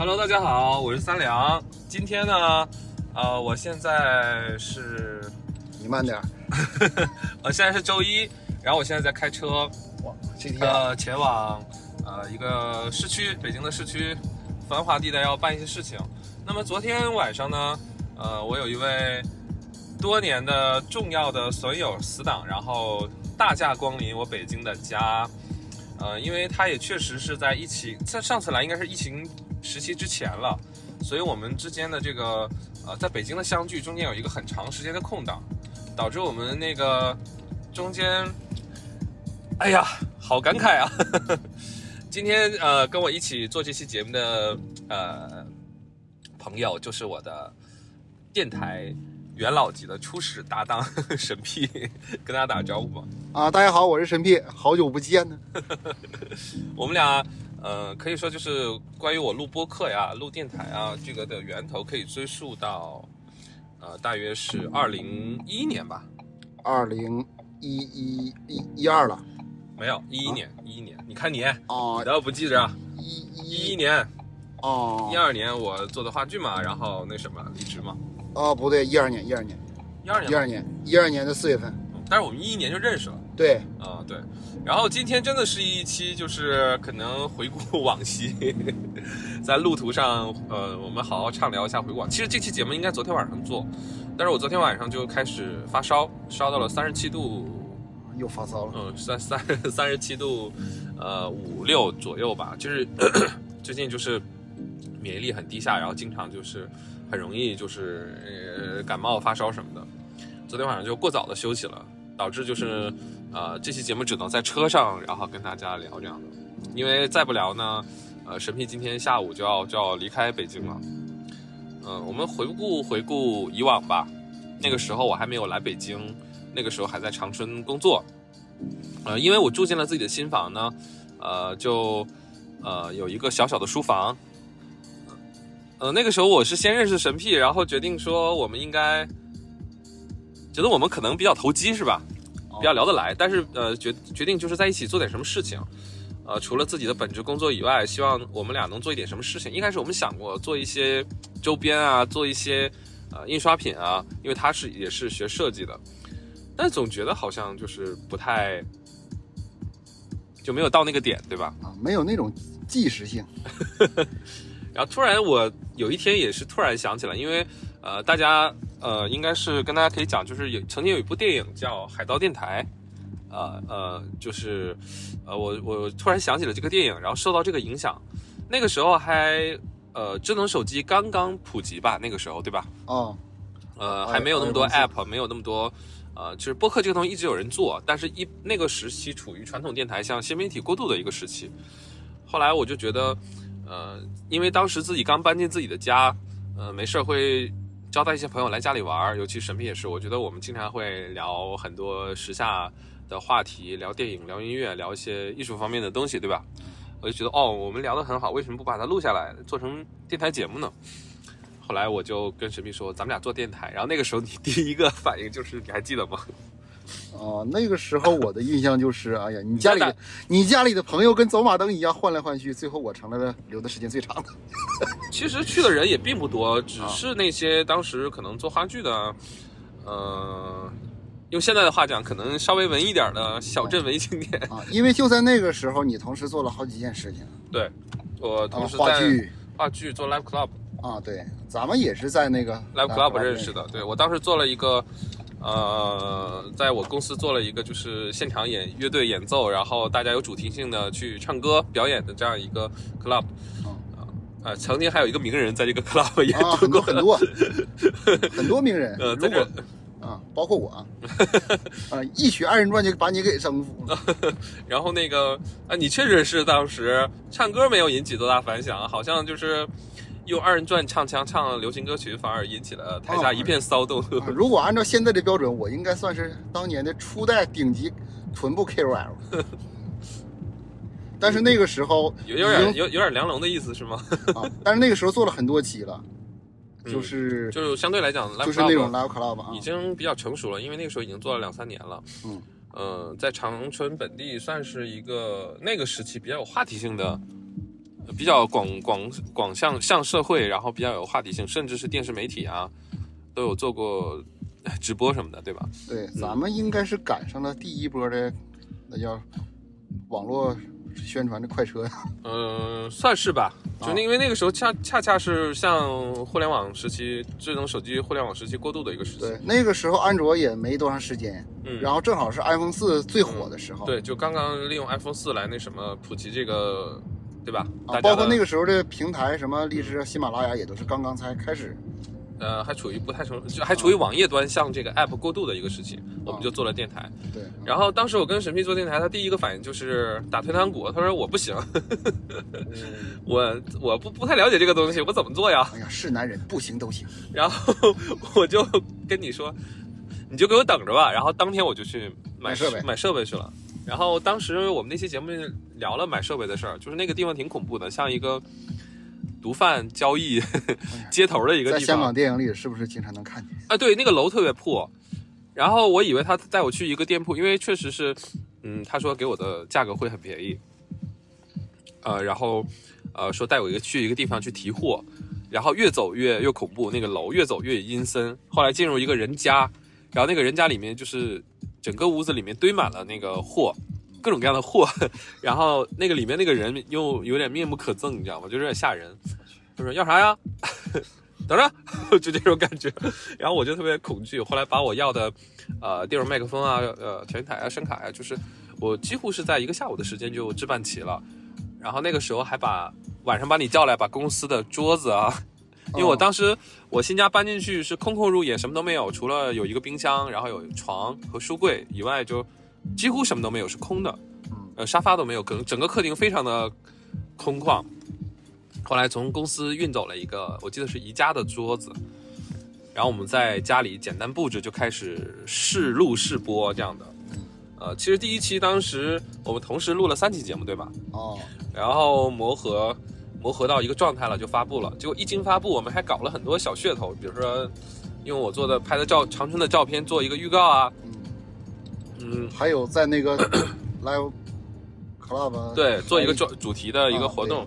Hello，大家好，我是三良。今天呢，呃，我现在是，你慢点儿。呃，现在是周一，然后我现在在开车，哇，这天呃，前往呃一个市区，北京的市区繁华地带要办一些事情。那么昨天晚上呢，呃，我有一位多年的重要的损友死党，然后大驾光临我北京的家。呃，因为他也确实是在疫情，在上次来应该是疫情时期之前了，所以我们之间的这个呃，在北京的相聚中间有一个很长时间的空档，导致我们那个中间，哎呀，好感慨啊！今天呃，跟我一起做这期节目的呃朋友，就是我的电台元老级的初始搭档神屁，跟大家打个招呼吧。啊，大家好，我是神屁，好久不见呢。我们俩，呃，可以说就是关于我录播客呀、录电台啊，这个的源头可以追溯到，呃，大约是二零一一年吧？二零一一一一二了没有，一一年，一一年。你看你，啊你，都不记着一一一年，哦一二年我做的话剧嘛，然后那什么离职嘛，哦，不对，一二年，一二年，一二年，一二年，一二年的四月份，但是我们一一年就认识了。对，啊、对，然后今天真的是一期，就是可能回顾 往昔，在路途上，呃，我们好好畅聊一下回顾。其实这期节目应该昨天晚上做，但是我昨天晚上就开始发烧，烧到了三十七度，又发烧了。嗯，三三三十七度，呃，五六左右吧。就是 最近就是免疫力很低下，然后经常就是很容易就是呃感冒发烧什么的。昨天晚上就过早的休息了，导致就是呃这期节目只能在车上，然后跟大家聊这样的，因为再不聊呢，呃神秘今天下午就要就要离开北京了。嗯、我们回顾回顾以往吧，那个时候我还没有来北京，那个时候还在长春工作。呃，因为我住进了自己的新房呢，呃，就呃有一个小小的书房。呃，那个时候我是先认识神屁，然后决定说我们应该，觉得我们可能比较投机是吧？比较聊得来，但是呃决决定就是在一起做点什么事情。呃，除了自己的本职工作以外，希望我们俩能做一点什么事情。一开始我们想过做一些周边啊，做一些呃印刷品啊，因为他是也是学设计的，但总觉得好像就是不太，就没有到那个点，对吧？啊，没有那种即时性。然后突然我有一天也是突然想起来，因为呃大家呃应该是跟大家可以讲，就是有曾经有一部电影叫《海盗电台》，呃呃就是呃我我突然想起了这个电影，然后受到这个影响，那个时候还呃智能手机刚刚普及吧，那个时候对吧？哦，呃，哎还没有那么多哎 app，没有那么多，呃，就是播客这个东西一直有人做，但是一那个时期处于传统电台向新媒体过渡的一个时期。后来我就觉得，呃，因为当时自己刚搬进自己的家，呃，没事儿会招待一些朋友来家里玩儿，尤其神秘也是，我觉得我们经常会聊很多时下的话题，聊电影、聊音乐、聊一些艺术方面的东西，对吧？我就觉得哦，我们聊得很好，为什么不把它录下来，做成电台节目呢？后来我就跟神秘说，咱们俩做电台。然后那个时候你第一个反应就是，你还记得吗？啊，那个时候我的印象就是，哎呀，你家里的你家里的朋友跟走马灯一样换来换去，最后我成了留的时间最长的。其实去的人也并不多，只是那些当时可能做话剧的，呃，用现在的话讲，可能稍微文艺点的小镇文艺青年。啊，因为就在那个时候，你同时做了好几件事情对，我啊同，时在话剧话剧做 live club。啊，对，咱们也是在那个 Live Club 认识的，对我当时做了一个，呃，在我公司做了一个就是现场演乐队演奏，然后大家有主题性的去唱歌表演的这样一个 club，嗯啊、呃，曾经还有一个名人在这个 club 演啊，出过很多很多 很多名人，呃，在如果这，啊，包括我啊，啊，一曲二人转就把你给征服了。然后那个啊，你确实是当时唱歌没有引起多大反响，好像就是用二人转唱腔唱流行歌曲，反而引起了台下一片骚动。啊如果按照现在的标准，我应该算是当年的初代顶级臀部 KOL。但是那个时候有有点有有点梁龙的意思是吗？啊，但是那个时候做了很多期了，嗯就是就是相对来讲就是那种 club live club 啊已，经比较成熟了，因为那个时候已经做了两三年了。嗯，呃，在长春本地算是一个那个时期比较有话题性的比较广广广向向社会，然后比较有话题性，甚至是电视媒体啊，都有做过直播什么的，对吧？对，咱们应该是赶上了第一波的，那叫网络宣传的快车呀。嗯、算是吧。就那因为那个时候恰恰恰是像互联网时期、智能手机互联网时期过渡的一个时期。对，那个时候安卓也没多长时间，嗯，然后正好是 iPhone 四最火的时候。对，就刚刚利用 iPhone 四来那什么普及这个，对吧？啊，包括那个时候的平台，什么荔枝、喜马拉雅也都是刚刚才开始。呃，还处于不太成，就还处于网页端向这个 App 过渡的一个时期，我们就做了电台。对，然后当时我跟神秘做电台，他第一个反应就是打退堂鼓，他说我不行，我我不不太了解这个东西，我怎么做呀？哎呀，是男人不行都行。然后我就跟你说，你就给我等着吧。然后当天我就去买买设备买设备去了。然后当时我们那期节目聊了买设备的事儿，就是那个地方挺恐怖的，像一个毒贩交易 街头的一个地方在香港。电影里是不是经常能看见？啊，对，那个楼特别破。然后我以为他带我去一个店铺，因为确实是，嗯，他说给我的价格会很便宜。呃，然后呃说带我一个去一个地方去提货，然后越走越越恐怖，那个楼越走越阴森。后来进入一个人家，然后那个人家里面就是整个屋子里面堆满了那个货，各种各样的货，然后那个里面那个人又有点面目可憎，你知道吗？就有点吓人。他说要啥呀？等着，就这种感觉。然后我就特别恐惧。后来把我要的，呃，电容麦克风啊，呃，调音台啊，声卡啊，就是我几乎是在一个下午的时间就置办齐了。然后那个时候还把晚上把你叫来，把公司的桌子啊，因为我当时我新家搬进去是空空如也，什么都没有，除了有一个冰箱，然后有床和书柜以外，就几乎什么都没有，是空的。呃，沙发都没有，可能整个客厅非常的空旷。后来从公司运走了一个，我记得是宜家的桌子，然后我们在家里简单布置，就开始试录试播这样的。呃，其实第一期当时我们同时录了三期节目，对吧？哦，然后磨合磨合到一个状态了，就发布了。结果一经发布，我们还搞了很多小噱头，比如说用我做的拍的照长春的照片做一个预告啊，嗯，还有在那个 Live Club 啊对，做一个主主题的一个啊活动，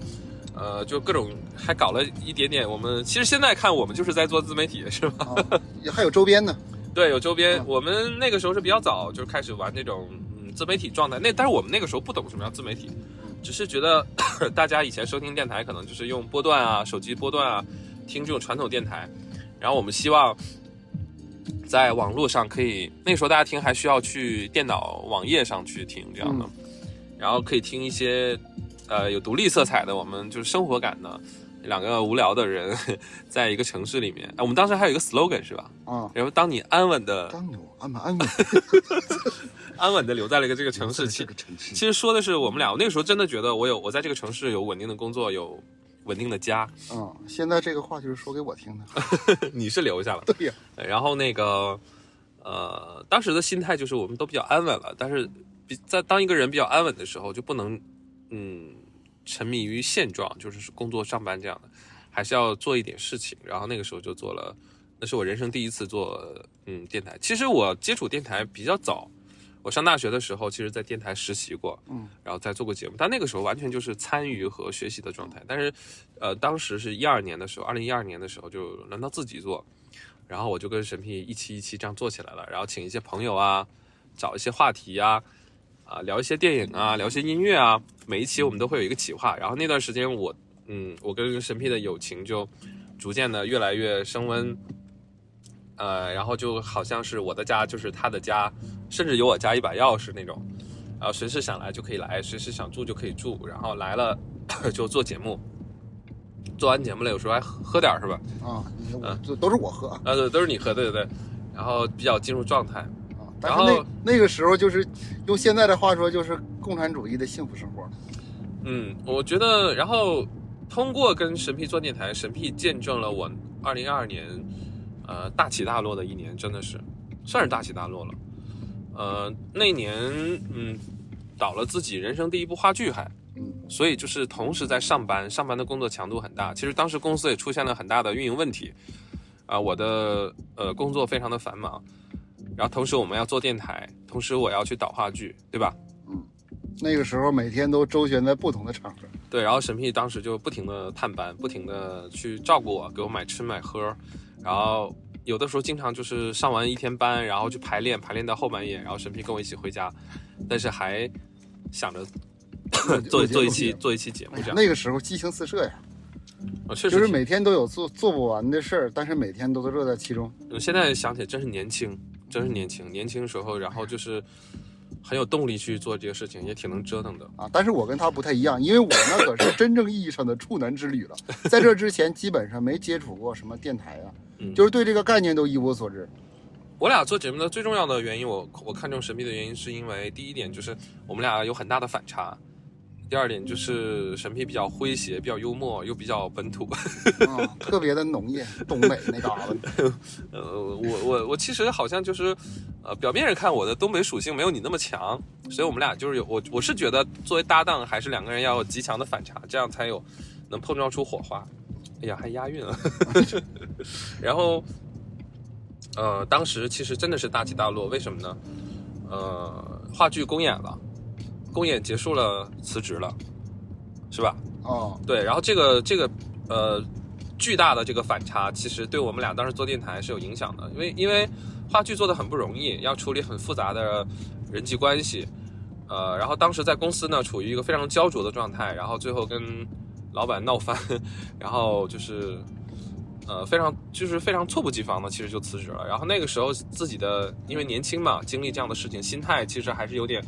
呃，就各种还搞了一点点。我们其实现在看，我们就是在做自媒体，是吧？啊，也还有周边呢。对，有周边。嗯我们那个时候是比较早就开始玩那种嗯自媒体状态。那但是我们那个时候不懂什么叫自媒体，只是觉得 大家以前收听电台可能就是用波段啊、手机波段啊听这种传统电台，然后我们希望在网络上可以，那时候大家听还需要去电脑网页上去听这样的，然后可以听一些呃有独立色彩的，我们就是生活感的。两个无聊的人 在一个城市里面，哎，我们当时还有一个 slogan 是吧？啊，然后当你安稳的、当你安稳安稳 安稳的留在了一个这个城市，这其个城市其实说的是我们俩。我那个时候真的觉得我有我在这个城市有稳定的工作，有稳定的家。嗯，现在这个话就是说给我听的。你是留下了，对呀，然后那个呃，当时的心态就是我们都比较安稳了，但是比在当一个人比较安稳的时候，就不能嗯沉迷于现状，就是工作上班这样的，还是要做一点事情。然后那个时候就做了，那是我人生第一次做嗯电台。其实我接触电台比较早，我上大学的时候，其实在电台实习过，嗯，然后再做过节目，但那个时候完全就是参与和学习的状态。但是呃，当时是一二年的时候，二零一二年的时候就轮到自己做。然后我就跟神秘一期一期这样做起来了，然后请一些朋友啊，找一些话题呀、啊，聊一些电影啊，聊一些音乐啊，每一期我们都会有一个企划。然后那段时间我，嗯，我跟神秘的友情就逐渐的越来越升温，呃，然后就好像是我的家就是他的家，甚至有我家一把钥匙那种，然后随时想来就可以来，随时想住就可以住，然后来了就做节目，做完节目了有时候还喝喝点儿是吧？啊，嗯这都是我喝啊。啊，对，都是你喝，对对对，然后比较进入状态。然后那个时候就是用现在的话说，就是共产主义的幸福生活。嗯，我觉得，然后通过跟神屁做电台，神屁见证了我二零二二年，呃，大起大落的一年，真的是算是大起大落了。呃，那年，嗯，导了自己人生第一部话剧还，嗯，所以就是同时在上班，上班的工作强度很大。其实当时公司也出现了很大的运营问题，啊、我的呃工作非常的繁忙，然后同时我们要做电台，同时我要去导话剧，对吧？嗯那个时候每天都周旋在不同的场合。对，然后审批当时就不停的探班，不停的去照顾我，给我买吃买喝，然后有的时候经常就是上完一天班，然后去排练，排练到后半夜，然后审批跟我一起回家，但是还想着做做一期做一期节目这样。那个时候激情四射呀，啊，确实就是每天都有做做不完的事儿，但是每天都是乐在其中。呃现在想起来真是年轻，真是年轻，年轻时候，然后就是很有动力去做这个事情，也挺能折腾的。啊，但是我跟他不太一样，因为我那可是真正意义上的处男之旅了。在这之前，基本上没接触过什么电台啊，嗯就是对这个概念都一无所知。我俩做节目的最重要的原因，我我看中神秘的原因，是因为第一点就是我们俩有很大的反差，第二点就是神秘比较诙谐，比较幽默，又比较本土。啊，特别的浓艳，东北那嘎达。呃，我我我其实好像就是，呃，表面上看我的东北属性没有你那么强，所以我们俩就是有我我是觉得作为搭档，还是两个人要有极强的反差，这样才有能碰撞出火花。哎呀，还押韵啊！然后，呃，当时其实真的是大起大落，为什么呢？呃，话剧公演了，公演结束了，辞职了，是吧？哦，对，然后这个这个呃巨大的这个反差，其实对我们俩当时做电台是有影响的，因为因为话剧做的很不容易，要处理很复杂的人际关系，呃，然后当时在公司呢处于一个非常焦灼的状态，然后最后跟老板闹翻，然后就是。呃，非常就是非常猝不及防的，其实就辞职了。然后那个时候自己的因为年轻嘛，经历这样的事情，心态其实还是有点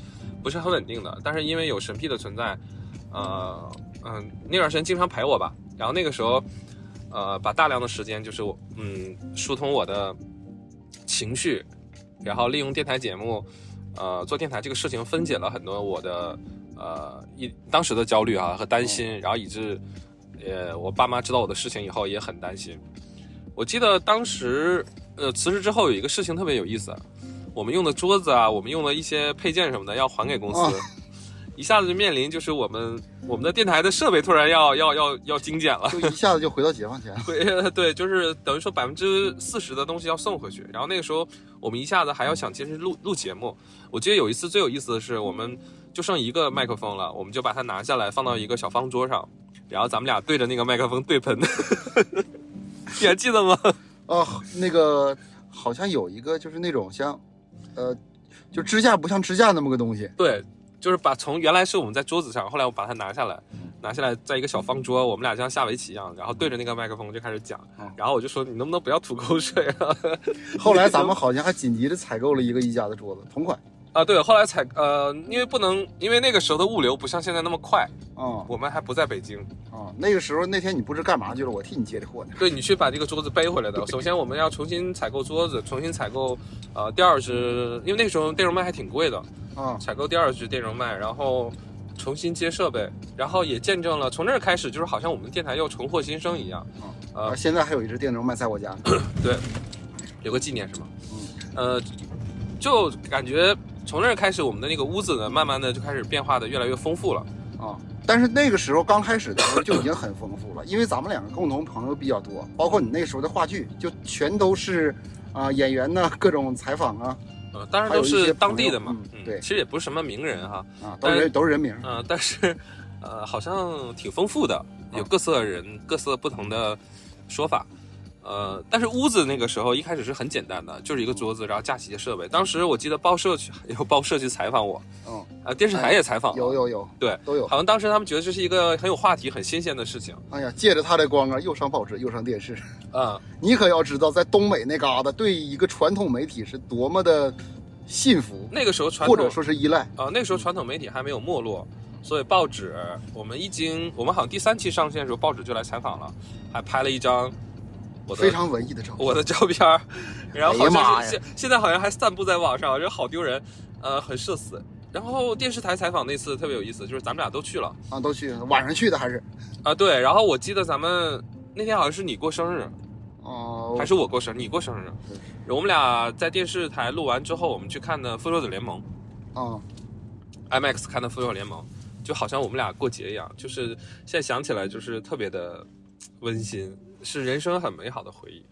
不是很稳定的。但是因为有神秘的存在，呃嗯、那段时间经常陪我吧。然后那个时候，呃，把大量的时间就是我嗯疏通我的情绪，然后利用电台节目，呃，做电台这个事情分解了很多我的呃一当时的焦虑啊和担心，然后以致呃我爸妈知道我的事情以后也很担心。我记得当时呃辞职之后有一个事情特别有意思，我们用的桌子啊，我们用的一些配件什么的要还给公司。哦一下子就面临就是我们我们的电台的设备突然要要要要精简了，就一下子就回到解放前回。对 对，就是等于说百分之四十的东西要送回去，然后那个时候我们一下子还要想坚持录录节目。我记得有一次最有意思的是，我们就剩一个麦克风了，我们就把它拿下来放到一个小方桌上，然后咱们俩对着那个麦克风对喷，你还记得吗？哦，那个好像有一个就是那种像，呃，就支架不像支架那么个东西。对，就是把从原来是我们在桌子上，后来我把它拿下来，拿下来在一个小方桌，我们俩像下围棋一样，然后对着那个麦克风就开始讲嗯，然后我就说你能不能不要吐口水啊？后来咱们好像还紧急的采购了一个宜家的桌子，同款。啊，对，后来采呃，因为不能，因为那个时候的物流不像现在那么快，啊我们还不在北京，啊，那个时候那天你不知干嘛去了，我替你接的货呢。对你去把这个桌子背回来的。首先我们要重新采购桌子，重新采购，呃，第二只因为那个时候电容麦还挺贵的，啊，采购第二只电容麦，然后重新接设备，然后也见证了从那儿开始，就是好像我们电台又重获新生一样，啊，现在还有一只电容麦在我家呢。对，有个纪念是吗？嗯呃，就感觉从那儿开始，我们的那个屋子呢，慢慢的就开始变化的越来越丰富了。啊，但是那个时候刚开始的时候就已经很丰富了，因为咱们两个共同朋友比较多，包括你那时候的话剧，就全都是啊演员呢，各种采访啊呃，当然都是当地的嘛，嗯对其实也不是什么名人哈，啊，都是人都是人名。嗯、但是，呃，好像挺丰富的，有各色人、各色不同的说法。呃，但是屋子那个时候一开始是很简单的，就是一个桌子，然后架起一些设备。当时我记得报社去 有报社去采访我，嗯，啊、电视台也采访我，有有有，对，都有。好像当时他们觉得这是一个很有话题、很新鲜的事情。哎呀，借着他的光啊，又上报纸又上电视。啊、你可要知道，在东北那嘎达，对一个传统媒体是多么的信服，那个时候传统或者说是依赖。啊、那个时候传统媒体还没有没落，所以报纸我们一经我们好像第三期上线的时候，报纸就来采访了，还拍了一张我的非常文艺的照片。我的照片，然后好像是现现在好像还散布在网上，这好丢人，呃，很社死。然后电视台采访那次特别有意思，就是咱们俩都去了啊，都去晚上去的还是？啊，对。然后我记得咱们那天好像是你过生日，哦、还是我过生日，你过生日。我们俩在电视台录完之后，我们去看的《复仇者联盟啊、》，IMAX 看的《复仇者联盟》，就好像我们俩过节一样，就是现在想起来就是特别的温馨，是人生很美好的回忆。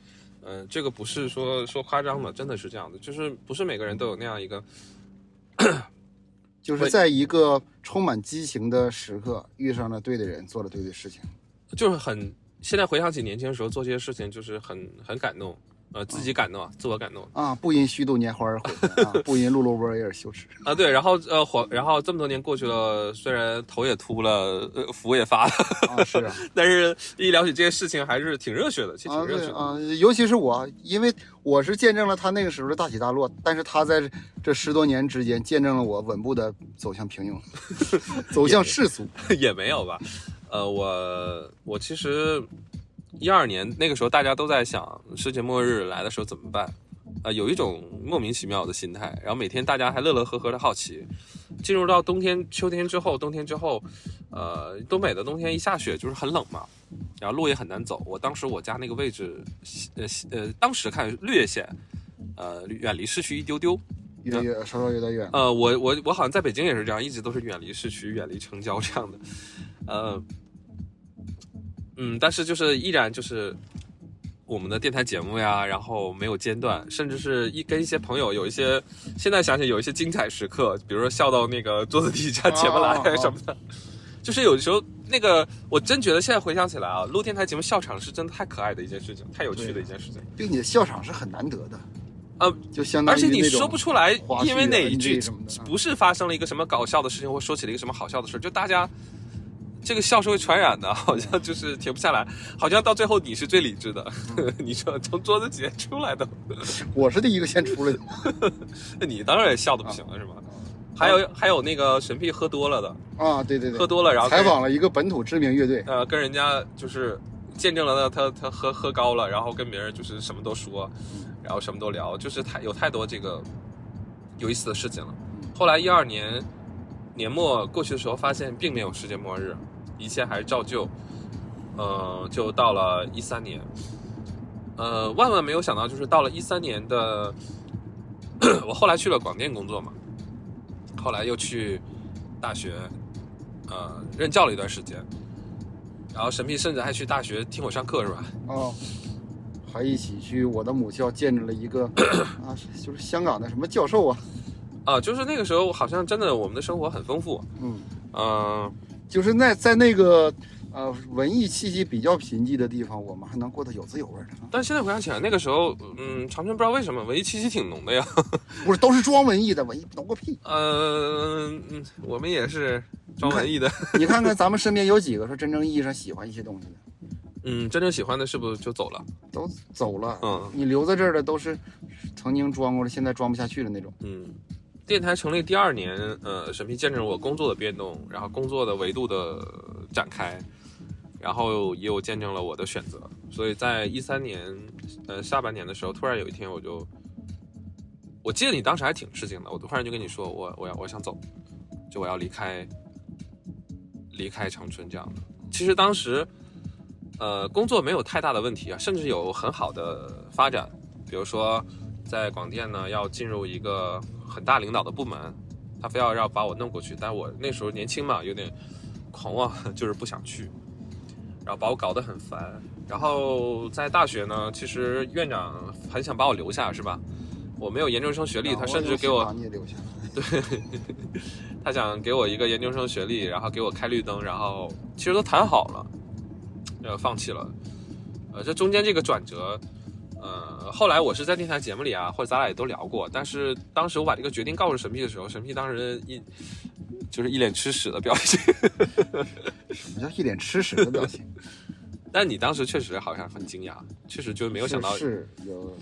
嗯、这个不是说说夸张的，真的是这样的，就是不是每个人都有那样一个 就是在一个充满激情的时刻，遇上了对的人，做了对的事情。就是很现在回想起年轻的时候做这些事情，就是很很感动，呃，自己感动，啊自我感动啊！不因虚度年华而悔恨啊，不因碌碌无为而羞耻啊！对，然后呃，火，然后这么多年过去了，虽然头也秃了，呃，福也发了，啊是啊，但是一聊起这些事情，还是挺热血的，其实挺热血的啊。尤其是我，因为我是见证了他那个时候的大起大落，但是他在这十多年之间，见证了我稳步的走向平庸，走向世俗，也没有吧。呃，我我其实一二年那个时候，大家都在想世界末日来的时候怎么办，呃，有一种莫名其妙的心态。然后每天大家还乐乐呵呵的好奇。进入到冬天、秋天之后，冬天之后，呃，东北的冬天一下雪就是很冷嘛，然后路也很难走。我当时我家那个位置，呃呃，当时看略显，呃，远离市区一丢丢，稍稍有点远。呃，我我我好像在北京也是这样，一直都是远离市区、远离城郊这样的，呃。嗯，但是就是依然就是我们的电台节目呀，然后没有间断，甚至是一跟一些朋友有一些，现在想起有一些精彩时刻，比如说笑到那个桌子底下起不来什么的，就是有的时候那个我真觉得现在回想起来啊，录电台节目笑场是真的太可爱的一件事情，太有趣的一件事情，并且笑场是很难得的，呃，就相当于而且你说不出来，因为哪一句不是发生了一个什么搞笑的事情，或说起了一个什么好笑的事，就大家。这个笑是会传染的，好像就是停不下来，好像到最后你是最理智的。你说从桌子底下出来的，我是第一个先出来的。那你当然也笑的不行了，是吗？还有还有那个神秘喝多了的啊，对对对，喝多了然后采访了一个本土知名乐队，呃，跟人家就是见证了他他喝喝高了，然后跟别人就是什么都说，然后什么都聊，就是太有太多这个有意思的事情了。后来一二年年末过去的时候，发现并没有世界末日。一切还是照旧，呃，就到了一三年，呃，万万没有想到，就是到了一三年的，我后来去了广电工作嘛，后来又去大学，呃，任教了一段时间，然后神秘甚至还去大学听我上课，是吧？哦，还一起去我的母校见证了一个啊，就是香港的什么教授啊，啊，就是那个时候好像真的我们的生活很丰富，嗯，嗯。就是那在那个呃文艺气息比较贫瘠的地方，我们还能过得有滋有味的。但现在回想起来，那个时候，嗯，长春不知道为什么文艺气息挺浓的呀。不是，都是装文艺的，文艺浓个屁。嗯，我们也是装文艺的。你看看咱们身边有几个说真正意义上喜欢一些东西的？嗯，真正喜欢的是不是就走了？都走了。嗯，你留在这儿的都是曾经装过的，现在装不下去的那种。嗯。电台成立第二年，呃，审批见证我工作的变动，然后工作的维度的展开，然后也有见证了我的选择。所以在一三年，呃，下半年的时候，突然有一天，我就，我记得你当时还挺吃惊的，我突然就跟你说，我我要我想走，就我要离开，离开长春这样的。其实当时，呃，工作没有太大的问题啊，甚至有很好的发展，比如说在广电呢，要进入一个。很大领导的部门，他非要要把我弄过去，但我那时候年轻嘛，有点狂妄，就是不想去，然后把我搞得很烦。然后在大学呢，其实院长很想把我留下，是吧？我没有研究生学历，他甚至给我你也留下，对，他想给我一个研究生学历，然后给我开绿灯，然后其实都谈好了，呃，放弃了。呃，这中间这个转折。呃，后来我是在电台节目里啊，或者咱俩也都聊过。但是当时我把这个决定告诉神秘的时候，神秘当时一就是一脸吃屎的表情。什么叫一脸吃屎的表情？但你当时确实好像很惊讶，确实就没有想到是有。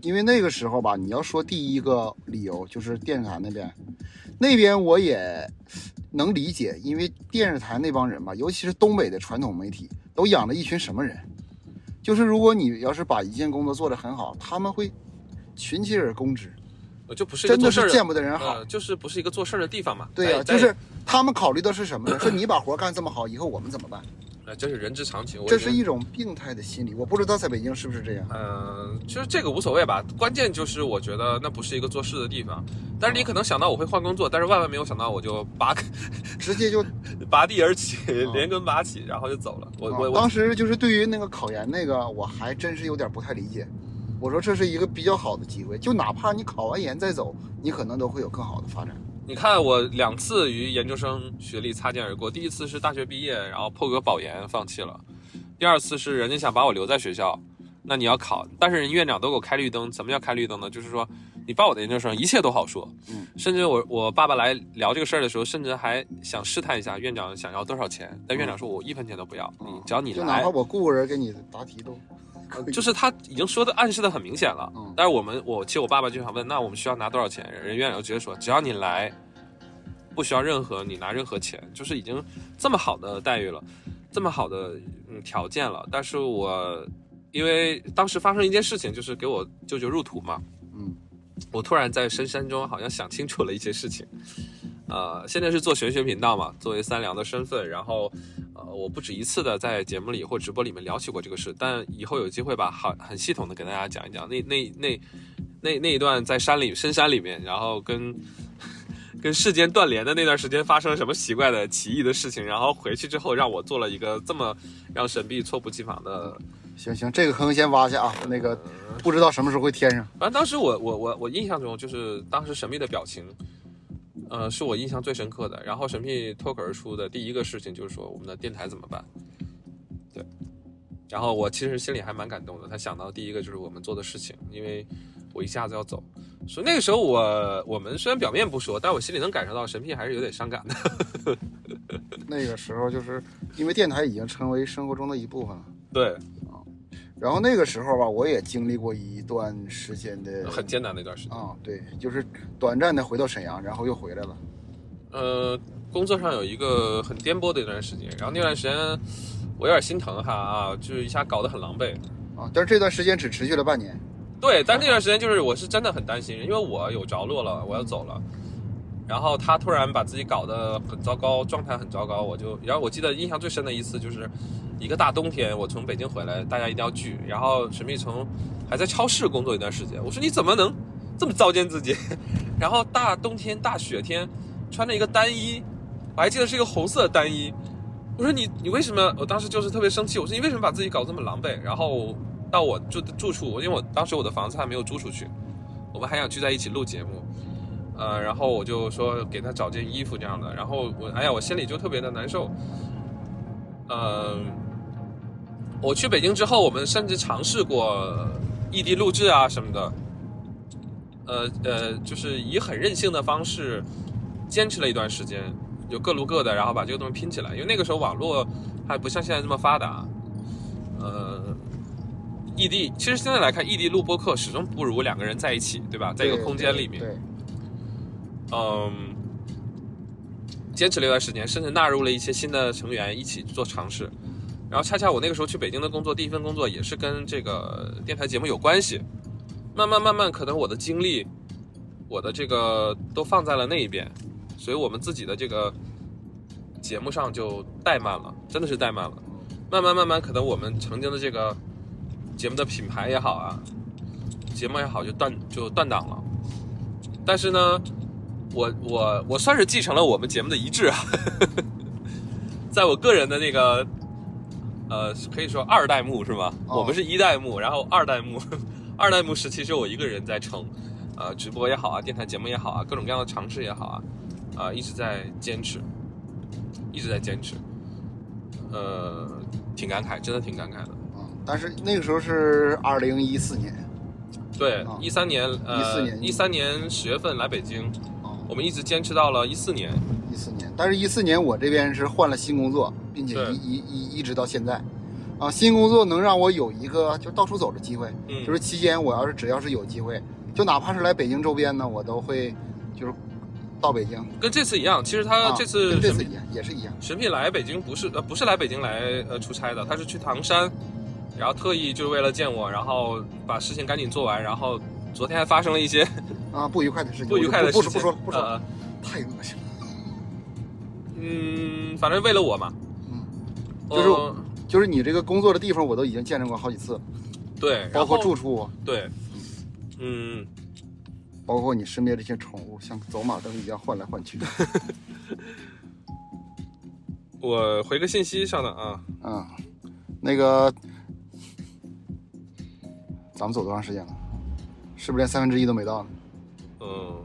因为那个时候吧，你要说第一个理由就是电视台那边，那边我也能理解，因为电视台那帮人吧，尤其是东北的传统媒体，都养了一群什么人？就是如果你要是把一件工作做得很好，他们会群起而攻之，呃，就不是真的是见不得人好，就是不是一个做事的地方嘛。对呀，就是他们考虑的是什么呢？说你把活干这么好，以后我们怎么办？哎，这是人之常情。这是一种病态的心理，我不知道在北京是不是这样。嗯，其实这个无所谓吧，关键就是我觉得那不是一个做事的地方。但是你可能想到我会换工作，但是万万没有想到我就拔，直接就拔地而起，连根拔起，然后就走了。我我当时就是对于那个考研那个，我还真是有点不太理解。我说这是一个比较好的机会，就哪怕你考完研再走，你可能都会有更好的发展。你看我两次与研究生学历擦肩而过，第一次是大学毕业，然后破格保研放弃了；第二次是人家想把我留在学校，那你要考，但是人院长都给我开绿灯。怎么叫开绿灯呢？就是说你报我的研究生，一切都好说。嗯，甚至我我爸爸来聊这个事儿的时候，甚至还想试探一下院长想要多少钱，但院长说我一分钱都不要，你只要你来就哪怕，我雇个人给你答题都。就是他已经说的暗示的很明显了。嗯但是我们我其实我爸爸就想问，那我们需要拿多少钱？人院长就直接说，只要你来，不需要任何你拿任何钱，就是已经这么好的待遇了，这么好的嗯条件了。但是我因为当时发生一件事情，就是给我舅舅入土嘛，嗯，我突然在深山中好像想清楚了一些事情。呃，现在是做玄学频道嘛，作为三良的身份，然后呃，我不止一次的在节目里或直播里面聊起过这个事，但以后有机会吧，好很系统的给大家讲一讲那那那那那一段在山里深山里面，然后跟 跟世间断联的那段时间发生了什么奇怪的奇异的事情，然后回去之后让我做了一个这么让神秘猝不及防的行行，这个坑先挖下啊，那个不知道什么时候会填上。反正当时我我我我印象中就是当时神秘的表情，呃，是我印象最深刻的。然后神秘脱口而出的第一个事情就是说我们的电台怎么办？对，然后我其实心里还蛮感动的。他想到第一个就是我们做的事情，因为我一下子要走，所以那个时候我我们虽然表面不说，但我心里能感受到神秘还是有点伤感的。那个时候就是因为电台已经成为生活中的一部分了。对，然后那个时候吧，我也经历过一段时间的很艰难的一段时间。啊，对，就是短暂的回到沈阳，然后又回来了。呃，工作上有一个很颠簸的一段时间，然后那段时间我有点心疼哈啊，就是一下搞得很狼狈。啊，但是这段时间只持续了半年。对，但那段时间就是我是真的很担心，因为我有着落了，我要走了。然后他突然把自己搞得很糟糕，状态很糟糕，我就，然后我记得印象最深的一次就是一个大冬天，我从北京回来，大家一定要聚，然后沈密从还在超市工作一段时间，我说你怎么能这么糟践自己？然后大冬天大雪天，穿着一个单衣，我还记得是一个红色的单衣，我说你你为什么？我当时就是特别生气，我说你为什么把自己搞这么狼狈？然后到我住住处，因为我当时我的房子还没有租出去，我们还想聚在一起录节目，呃，然后我就说给他找件衣服这样的，然后我哎呀，我心里就特别的难受。呃、我去北京之后，我们甚至尝试过异地录制啊什么的，呃呃，就是以很任性的方式坚持了一段时间，就各录各的，然后把这个东西拼起来。因为那个时候网络还不像现在这么发达，呃，异地其实现在来看，异地录播客始终不如两个人在一起，对吧？在一个空间里面，对，嗯，坚持了一段时间，甚至纳入了一些新的成员一起做尝试。然后恰恰我那个时候去北京的工作，第一份工作也是跟这个电台节目有关系。慢慢慢慢，可能我的精力，我的这个都放在了那一边，所以我们自己的这个节目上就怠慢了，真的是怠慢了。慢慢慢慢，可能我们曾经的这个节目的品牌也好啊，节目也好，就断就断档了。但是呢，我我我算是继承了我们节目的一致啊，在我个人的那个，呃，可以说二代目是吗？哦我们是一代目，然后二代目，二代目时期是我一个人在撑，呃，直播也好啊，电台节目也好啊，各种各样的尝试也好啊，啊、一直在坚持，一直在坚持，呃，挺感慨，真的挺感慨的。啊，但是那个时候是二零一四年对啊，一三年，呃，14年一三年十月份来北京，啊，我们一直坚持到了一四年。一四年，但是一四年我这边是换了新工作，并且一一一一直到现在，啊，新工作能让我有一个就到处走的机会，嗯，就是期间我要是只要是有机会，就哪怕是来北京周边呢，我都会就是到北京。跟这次一样，其实他啊这次跟这次一样，也是一样。神秘来北京不是呃不是来北京来呃出差的，他是去唐山，然后特意就是为了见我，然后把事情赶紧做完，然后昨天还发生了一些啊，不愉快的事情，不愉快的事情，不说不说不说，呃太恶心了。嗯，反正为了我嘛，嗯，就是呃就是你这个工作的地方，我都已经见证过好几次了，对，包括住处，对，嗯，包括你身边这些宠物，像走马灯一样换来换去。我回个信息，稍等啊，嗯，那个，咱们走多长时间了？是不是连三分之一都没到呢？嗯。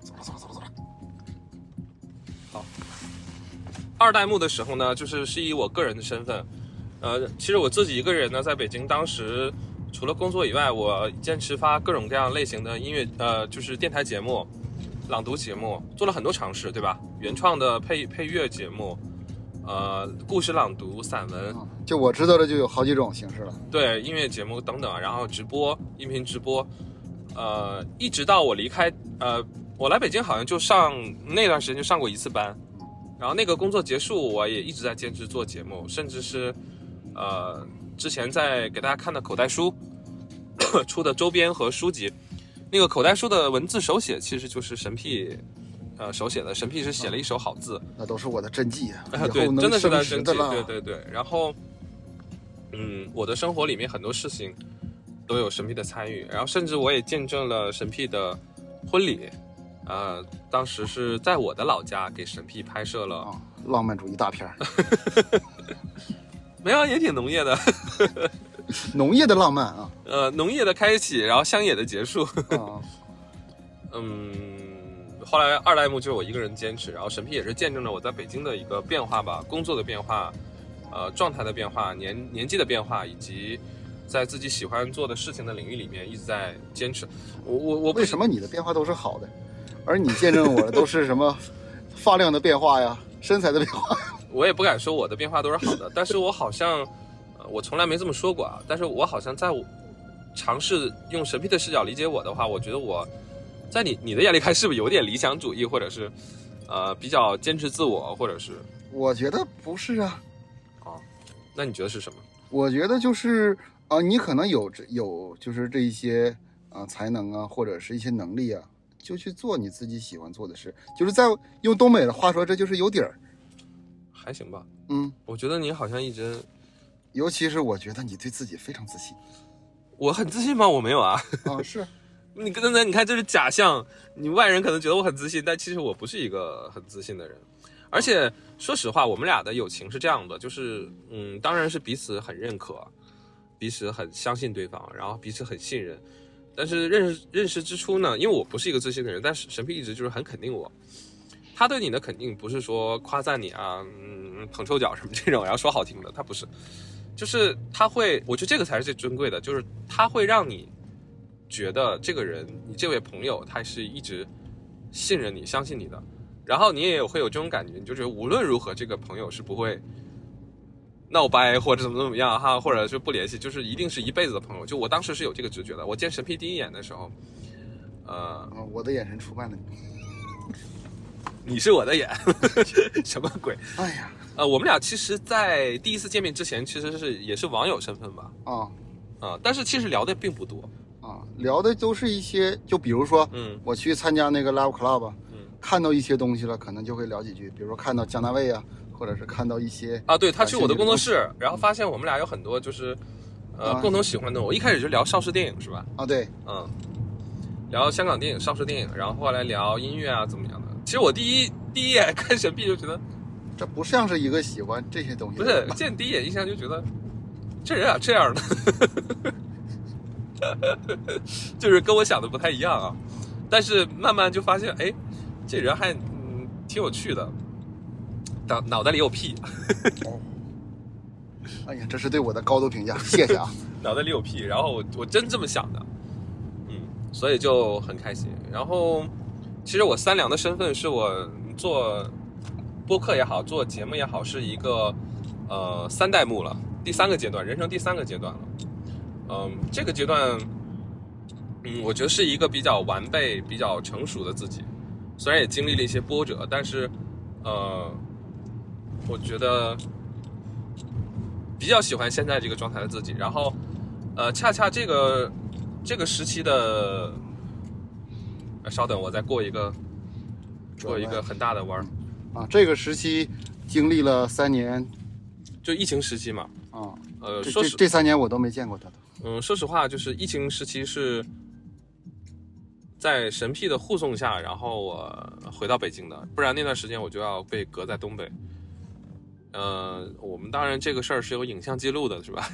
走了走了走了走了好。二代目的时候呢就是是以我个人的身份。呃其实我自己一个人呢在北京当时除了工作以外我坚持发各种各样类型的音乐呃就是电台节目朗读节目做了很多尝试对吧？原创的配配乐节目。呃，故事朗读、散文，啊就我知道的就有好几种形式了。对音乐节目等等，然后直播、音频直播，呃，一直到我离开，呃，我来北京好像就上那段时间就上过一次班，然后那个工作结束，我也一直在坚持做节目，甚至是，呃，之前在给大家看的口袋书 出的周边和书籍，那个口袋书的文字手写其实就是神屁，呃，手写的，神屁是写了一手好字，那都是我的真迹啊，啊，对，真的是在升职的升级，对。对对。然后，嗯，我的生活里面很多事情都有神秘的参与，然后甚至我也见证了神秘的婚礼，呃，当时是在我的老家给神秘拍摄了，啊，浪漫主义大片儿，没有，也挺农业的，农业的浪漫啊呃，农业的开启，然后乡野的结束，啊！嗯。后来二代目就是我一个人坚持，然后审批也是见证了我在北京的一个变化吧，工作的变化，呃，状态的变化，年年纪的变化，以及在自己喜欢做的事情的领域里面一直在坚持。我我我为什么你的变化都是好的，而你见证我的都是什么发量的变化呀，身材的变化？我也不敢说我的变化都是好的，但是我好像，呃，我从来没这么说过啊。但是我好像在我尝试用神秘的视角理解我的话，我觉得我在你你的眼里看是不是有点理想主义，或者是呃比较坚持自我，或者是我觉得不是啊，啊？那你觉得是什么？我觉得就是啊、你可能有这有就是这一些啊、才能啊，或者是一些能力啊，就去做你自己喜欢做的事，就是在用东北的话说，这就是有底儿。还行吧。嗯，我觉得你好像一直，尤其是我觉得你对自己非常自信我很自信吗？我没有啊。啊，是你刚才你看这是假象，你外人可能觉得我很自信，但其实我不是一个很自信的人。而且说实话，我们俩的友情是这样的，就是嗯，当然是彼此很认可，彼此很相信对方，然后彼此很信任。但是认识认识之初呢，因为我不是一个自信的人，但是神秘一直就是很肯定我。他对你的肯定不是说夸赞你啊，嗯，捧臭脚什么这种，然后说好听的，他不是，就是他会，我觉得这个才是最珍贵的，就是他会让你觉得这个人，你这位朋友，他是一直信任你、相信你的，然后你也会有这种感觉，你就觉得无论如何，这个朋友是不会闹掰或者怎么怎么样哈，或者是不联系，就是一定是一辈子的朋友。就我当时是有这个直觉的，我见神批第一眼的时候，呃，啊，我的眼神出卖了你。你是我的眼，什么鬼？哎呀，呃，我们俩其实，在第一次见面之前，其实是也是网友身份吧，啊啊、但是其实聊的并不多，啊，聊的都是一些，就比如说，嗯我去参加那个 Live Club，啊嗯。看到一些东西了，可能就会聊几句，比如说看到江大卫啊，或者是看到一些啊，对他去我的工作室，然后发现我们俩有很多就是，呃，啊共同喜欢的。我一开始就聊邵氏电影是吧？啊，对，嗯，聊香港电影、邵氏电影，然后后来聊音乐啊怎么样的。其实我第一第一眼看沈碧就觉得，这不像是一个喜欢这些东西不是。见第一眼印象就觉得，这人咋这样呢？就是跟我想的不太一样啊。但是慢慢就发现，哎，这人还嗯挺有趣的，脑脑袋里有屁。哎呀，这是对我的高度评价，谢谢啊。脑袋里有屁，然后我我真这么想的，嗯，所以就很开心。然后，其实我三良的身份是我做播客也好，做节目也好，是一个呃三代目了，第三个阶段，人生第三个阶段了。嗯，这个阶段，嗯，我觉得是一个比较完备、比较成熟的自己，虽然也经历了一些波折，但是，呃，我觉得比较喜欢现在这个状态的自己。然后，呃，恰恰这个这个时期的，呃稍等，我再过一个过一个很大的弯儿，啊，这个时期经历了三年就疫情时期嘛。啊，呃，这说实这这三年我都没见过他的。嗯，说实话，就是疫情时期是在神屁的护送下，然后我回到北京的，不然那段时间我就要被隔在东北。呃，我们当然这个事儿是有影像记录的，是吧？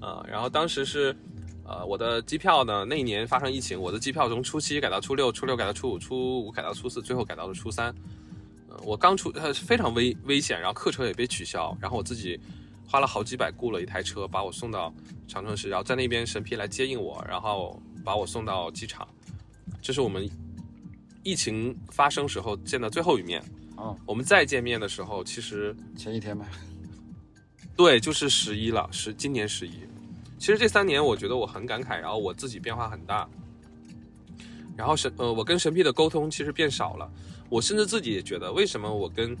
啊、然后当时是，呃，我的机票呢，那一年发生疫情，我的机票从初七改到初六，初六改到初五，初五改到初四，最后改到了初三。我刚出呃非常危危险，然后客车也被取消，然后我自己花了好几百雇了一台车把我送到长春市，然后在那边审批来接应我，然后把我送到机场。这是我们疫情发生时候见的最后一面。啊，我们再见面的时候，其实前几天吧。对，就是十一了，十今年十一。其实这三年，我觉得我很感慨，然后我自己变化很大。然后神呃，我跟神 P 的沟通其实变少了。我甚至自己也觉得，为什么我跟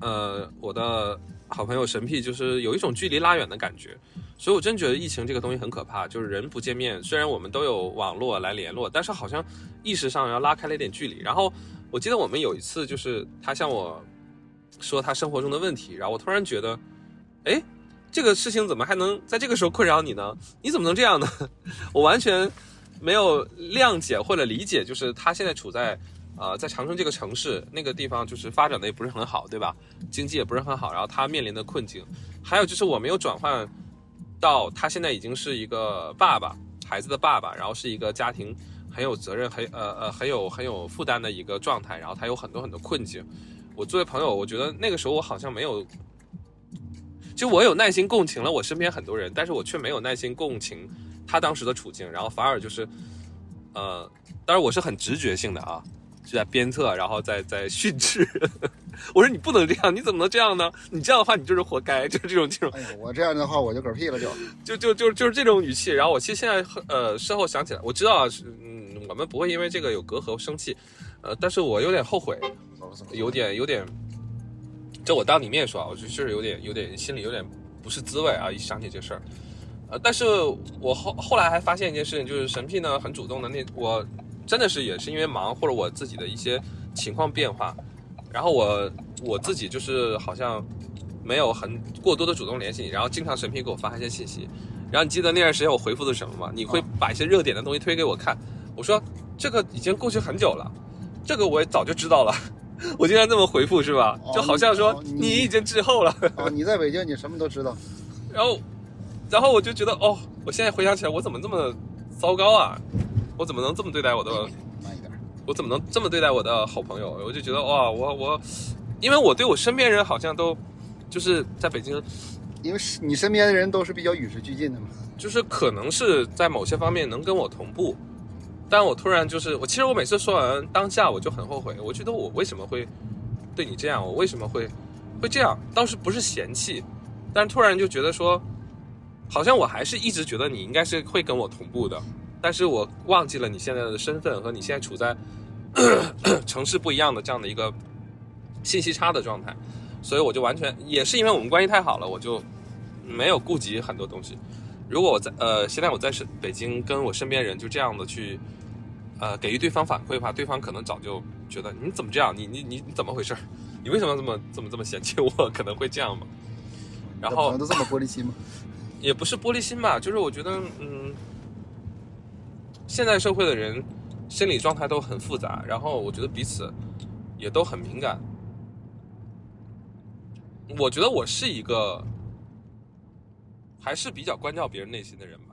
呃我的好朋友神 P 就是有一种距离拉远的感觉。所以我真觉得疫情这个东西很可怕，就是人不见面，虽然我们都有网络来联络，但是好像意识上要拉开了一点距离。然后我记得我们有一次，就是他向我说他生活中的问题，然后我突然觉得，哎，这个事情怎么还能在这个时候困扰你呢？你怎么能这样呢？我完全没有谅解或者理解，就是他现在处在呃在长春这个城市那个地方，就是发展的也不是很好，对吧？经济也不是很好，然后他面临的困境，还有就是我没有转换。到他现在已经是一个爸爸，孩子的爸爸，然后是一个家庭很有责任、很呃呃很有很有负担的一个状态，然后他有很多很多困境。我作为朋友，我觉得那个时候我好像没有，就我有耐心共情了我身边很多人，但是我却没有耐心共情他当时的处境，然后反而就是，呃，当然我是很直觉性的啊。就在鞭策，然后再再训斥。我说你不能这样，你怎么能这样呢？你这样的话，你就是活该，就是这种这种。哎呀，我这样的话，我就嗝屁了，就就就就就是这种语气。然后我其实现在呃事后想起来，我知道嗯我们不会因为这个有隔阂生气，呃，但是我有点后悔，有点有点，这我当你面说啊，我就就是有点有点心里有点不是滋味啊，一想起这事儿，呃，但是我后后来还发现一件事情，就是神屁呢很主动的那我。真的是也是因为忙或者我自己的一些情况变化，然后我我自己就是好像没有很过多的主动联系你，然后经常神批给我发一些信息，然后你记得那段时间我回复的是什么吗？你会把一些热点的东西推给我看，我说这个已经过去很久了，这个我也早就知道了，我经常这么回复是吧？就好像说你已经滞后了。哦，你在北京你什么都知道，然后然后我就觉得哦，我现在回想起来我怎么这么糟糕啊？我怎么能这么对待我的？慢一点。我怎么能这么对待我的好朋友？我就觉得哇，我我，因为我对我身边人好像都，就是在北京，因为你身边的人都是比较与时俱进的嘛。就是可能是在某些方面能跟我同步，但我突然就是我，其实我每次说完当下我就很后悔，我觉得我为什么会对你这样？我为什么会会这样？当时不是嫌弃，但突然就觉得说，好像我还是一直觉得你应该是会跟我同步的。但是我忘记了你现在的身份和你现在处在 城市不一样的这样的一个信息差的状态，所以我就完全也是因为我们关系太好了，我就没有顾及很多东西。如果我在呃现在我在是北京跟我身边人就这样的去呃给予对方反馈的话，对方可能早就觉得你怎么这样，你你你你怎么回事？你为什么要这么这么这么嫌弃我？可能会这样嘛。然后都这么玻璃心吗？也不是玻璃心吧，就是我觉得嗯。现在社会的人心理状态都很复杂，然后我觉得彼此也都很敏感。我觉得我是一个还是比较关照别人内心的人吧。